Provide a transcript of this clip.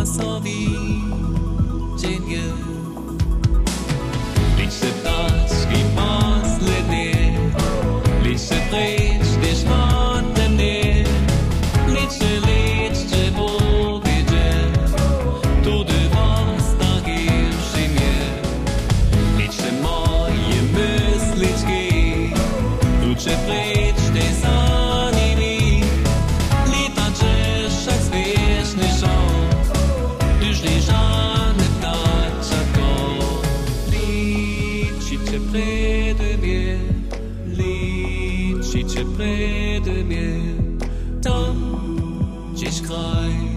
asavi, ličiće predemje, tam ćeš kraj miri